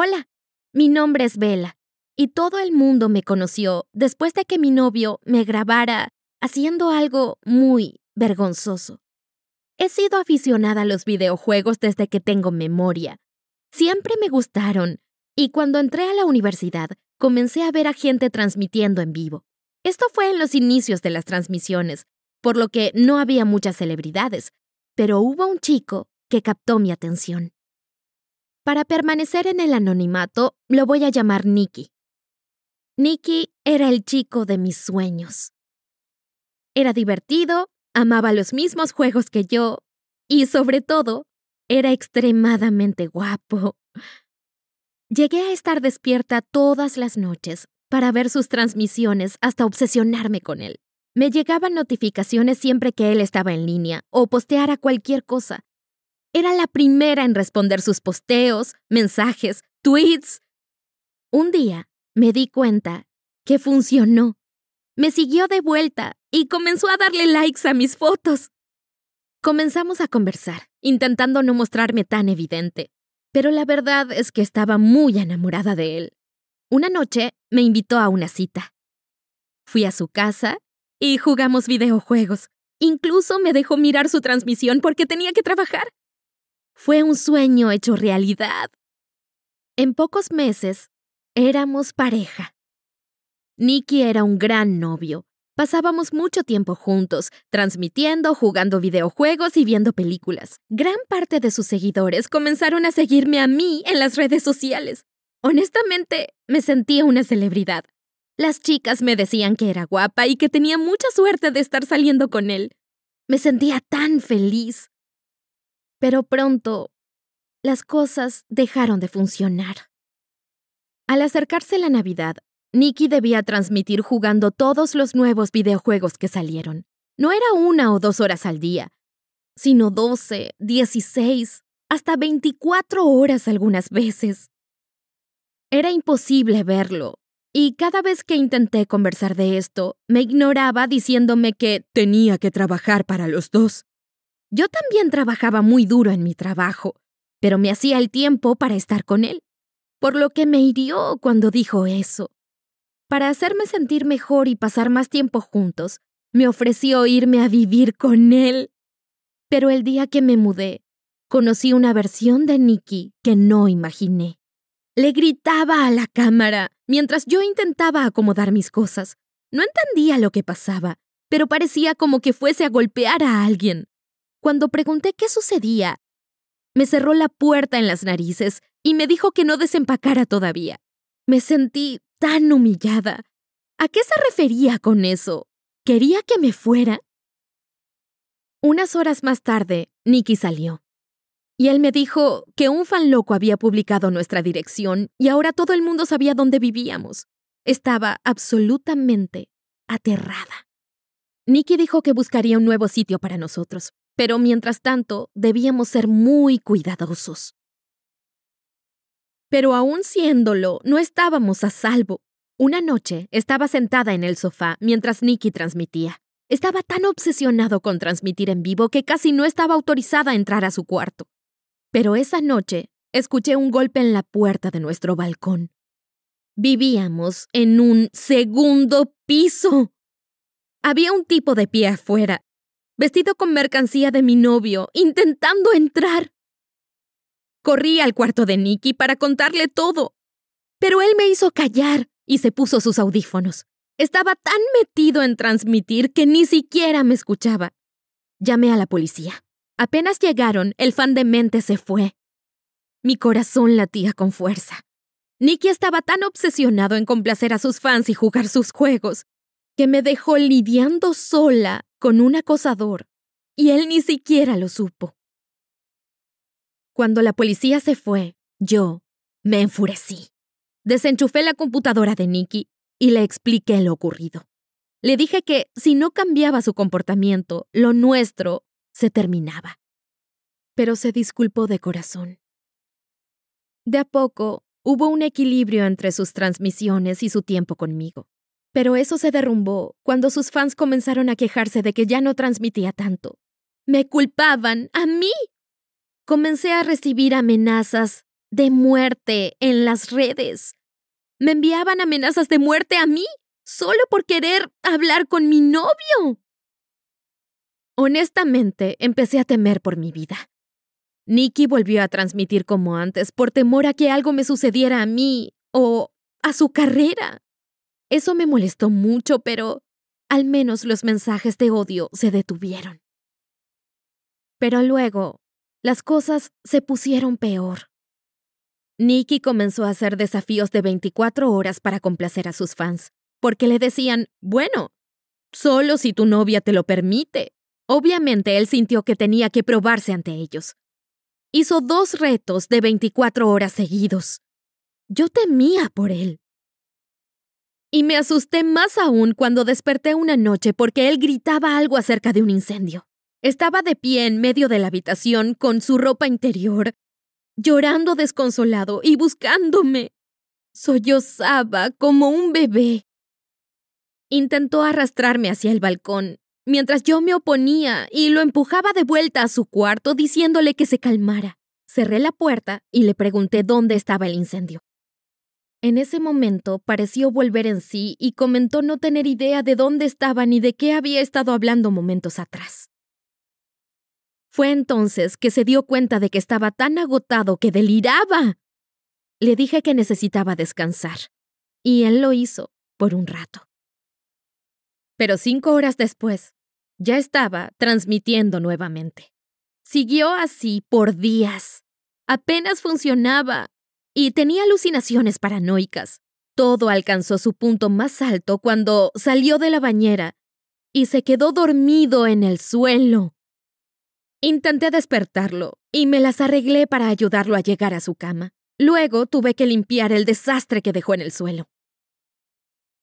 Hola, mi nombre es Bella, y todo el mundo me conoció después de que mi novio me grabara haciendo algo muy vergonzoso. He sido aficionada a los videojuegos desde que tengo memoria. Siempre me gustaron, y cuando entré a la universidad comencé a ver a gente transmitiendo en vivo. Esto fue en los inicios de las transmisiones, por lo que no había muchas celebridades, pero hubo un chico que captó mi atención. Para permanecer en el anonimato, lo voy a llamar Nicky. Nicky era el chico de mis sueños. Era divertido, amaba los mismos juegos que yo y, sobre todo, era extremadamente guapo. Llegué a estar despierta todas las noches para ver sus transmisiones hasta obsesionarme con él. Me llegaban notificaciones siempre que él estaba en línea o posteara cualquier cosa. Era la primera en responder sus posteos, mensajes, tweets. Un día me di cuenta que funcionó. Me siguió de vuelta y comenzó a darle likes a mis fotos. Comenzamos a conversar, intentando no mostrarme tan evidente, pero la verdad es que estaba muy enamorada de él. Una noche me invitó a una cita. Fui a su casa y jugamos videojuegos. Incluso me dejó mirar su transmisión porque tenía que trabajar. Fue un sueño hecho realidad. En pocos meses, éramos pareja. Nicky era un gran novio. Pasábamos mucho tiempo juntos, transmitiendo, jugando videojuegos y viendo películas. Gran parte de sus seguidores comenzaron a seguirme a mí en las redes sociales. Honestamente, me sentía una celebridad. Las chicas me decían que era guapa y que tenía mucha suerte de estar saliendo con él. Me sentía tan feliz. Pero pronto, las cosas dejaron de funcionar. Al acercarse la Navidad, Nicky debía transmitir jugando todos los nuevos videojuegos que salieron. No era una o dos horas al día, sino doce, dieciséis, hasta veinticuatro horas algunas veces. Era imposible verlo, y cada vez que intenté conversar de esto, me ignoraba diciéndome que tenía que trabajar para los dos. Yo también trabajaba muy duro en mi trabajo, pero me hacía el tiempo para estar con él, por lo que me hirió cuando dijo eso. Para hacerme sentir mejor y pasar más tiempo juntos, me ofreció irme a vivir con él. Pero el día que me mudé, conocí una versión de Nicky que no imaginé. Le gritaba a la cámara mientras yo intentaba acomodar mis cosas. No entendía lo que pasaba, pero parecía como que fuese a golpear a alguien. Cuando pregunté qué sucedía, me cerró la puerta en las narices y me dijo que no desempacara todavía. Me sentí tan humillada. ¿A qué se refería con eso? ¿Quería que me fuera? Unas horas más tarde, Nicky salió. Y él me dijo que un fan loco había publicado nuestra dirección y ahora todo el mundo sabía dónde vivíamos. Estaba absolutamente aterrada. Nicky dijo que buscaría un nuevo sitio para nosotros, pero mientras tanto debíamos ser muy cuidadosos. Pero aún siéndolo, no estábamos a salvo. Una noche estaba sentada en el sofá mientras Nicky transmitía. Estaba tan obsesionado con transmitir en vivo que casi no estaba autorizada a entrar a su cuarto. Pero esa noche escuché un golpe en la puerta de nuestro balcón. Vivíamos en un segundo piso. Había un tipo de pie afuera, vestido con mercancía de mi novio, intentando entrar. Corrí al cuarto de Nicky para contarle todo, pero él me hizo callar y se puso sus audífonos. Estaba tan metido en transmitir que ni siquiera me escuchaba. Llamé a la policía. Apenas llegaron, el fan de mente se fue. Mi corazón latía con fuerza. Nicky estaba tan obsesionado en complacer a sus fans y jugar sus juegos que me dejó lidiando sola con un acosador, y él ni siquiera lo supo. Cuando la policía se fue, yo me enfurecí. Desenchufé la computadora de Nicky y le expliqué lo ocurrido. Le dije que si no cambiaba su comportamiento, lo nuestro se terminaba. Pero se disculpó de corazón. De a poco hubo un equilibrio entre sus transmisiones y su tiempo conmigo. Pero eso se derrumbó cuando sus fans comenzaron a quejarse de que ya no transmitía tanto. Me culpaban a mí. Comencé a recibir amenazas de muerte en las redes. Me enviaban amenazas de muerte a mí solo por querer hablar con mi novio. Honestamente, empecé a temer por mi vida. Nikki volvió a transmitir como antes por temor a que algo me sucediera a mí o a su carrera. Eso me molestó mucho, pero al menos los mensajes de odio se detuvieron. Pero luego, las cosas se pusieron peor. Nikki comenzó a hacer desafíos de 24 horas para complacer a sus fans, porque le decían, bueno, solo si tu novia te lo permite. Obviamente él sintió que tenía que probarse ante ellos. Hizo dos retos de 24 horas seguidos. Yo temía por él. Y me asusté más aún cuando desperté una noche porque él gritaba algo acerca de un incendio. Estaba de pie en medio de la habitación con su ropa interior, llorando desconsolado y buscándome. Sollozaba como un bebé. Intentó arrastrarme hacia el balcón, mientras yo me oponía y lo empujaba de vuelta a su cuarto diciéndole que se calmara. Cerré la puerta y le pregunté dónde estaba el incendio. En ese momento pareció volver en sí y comentó no tener idea de dónde estaba ni de qué había estado hablando momentos atrás. Fue entonces que se dio cuenta de que estaba tan agotado que deliraba. Le dije que necesitaba descansar, y él lo hizo por un rato. Pero cinco horas después, ya estaba transmitiendo nuevamente. Siguió así por días. Apenas funcionaba y tenía alucinaciones paranoicas. Todo alcanzó su punto más alto cuando salió de la bañera y se quedó dormido en el suelo. Intenté despertarlo y me las arreglé para ayudarlo a llegar a su cama. Luego tuve que limpiar el desastre que dejó en el suelo.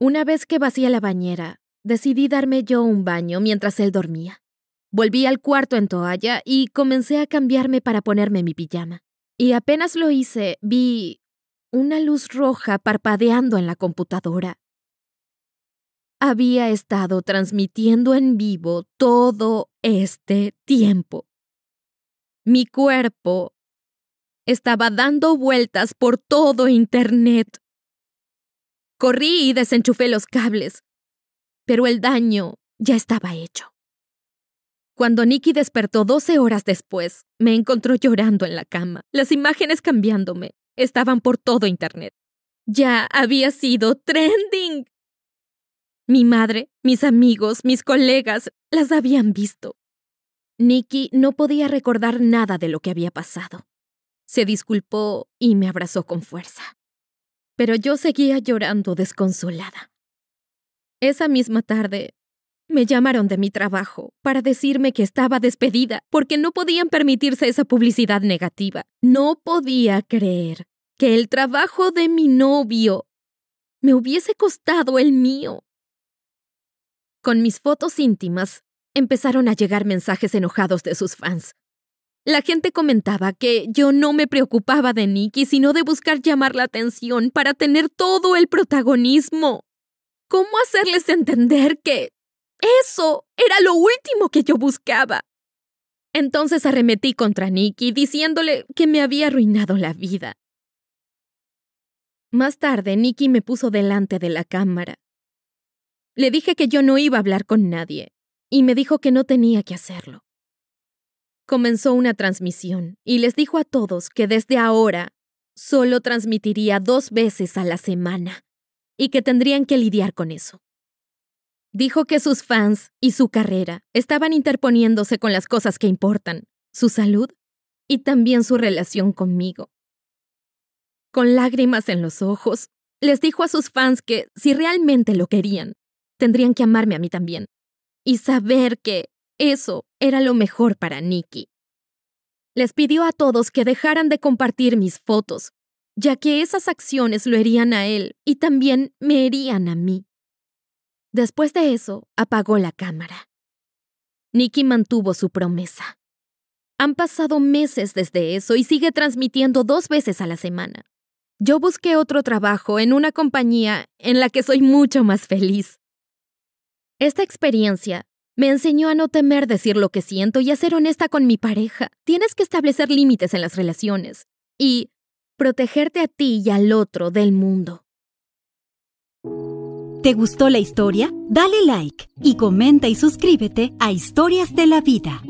Una vez que vacié la bañera, decidí darme yo un baño mientras él dormía. Volví al cuarto en toalla y comencé a cambiarme para ponerme mi pijama. Y apenas lo hice, vi una luz roja parpadeando en la computadora. Había estado transmitiendo en vivo todo este tiempo. Mi cuerpo estaba dando vueltas por todo Internet. Corrí y desenchufé los cables, pero el daño ya estaba hecho. Cuando Nicky despertó 12 horas después, me encontró llorando en la cama, las imágenes cambiándome. Estaban por todo Internet. Ya había sido trending. Mi madre, mis amigos, mis colegas las habían visto. Nicky no podía recordar nada de lo que había pasado. Se disculpó y me abrazó con fuerza. Pero yo seguía llorando desconsolada. Esa misma tarde me llamaron de mi trabajo para decirme que estaba despedida porque no podían permitirse esa publicidad negativa. No podía creer que el trabajo de mi novio me hubiese costado el mío. Con mis fotos íntimas empezaron a llegar mensajes enojados de sus fans. La gente comentaba que yo no me preocupaba de Nicky, sino de buscar llamar la atención para tener todo el protagonismo. ¿Cómo hacerles entender que eso era lo último que yo buscaba. Entonces arremetí contra Nicky diciéndole que me había arruinado la vida. Más tarde, Nicky me puso delante de la cámara. Le dije que yo no iba a hablar con nadie, y me dijo que no tenía que hacerlo. Comenzó una transmisión y les dijo a todos que desde ahora solo transmitiría dos veces a la semana y que tendrían que lidiar con eso. Dijo que sus fans y su carrera estaban interponiéndose con las cosas que importan, su salud y también su relación conmigo. Con lágrimas en los ojos, les dijo a sus fans que, si realmente lo querían, tendrían que amarme a mí también y saber que eso era lo mejor para Nicky. Les pidió a todos que dejaran de compartir mis fotos, ya que esas acciones lo herían a él y también me herían a mí. Después de eso, apagó la cámara. Nicky mantuvo su promesa. Han pasado meses desde eso y sigue transmitiendo dos veces a la semana. Yo busqué otro trabajo en una compañía en la que soy mucho más feliz. Esta experiencia me enseñó a no temer decir lo que siento y a ser honesta con mi pareja. Tienes que establecer límites en las relaciones. Y protegerte a ti y al otro del mundo. ¿Te gustó la historia? Dale like y comenta y suscríbete a Historias de la Vida.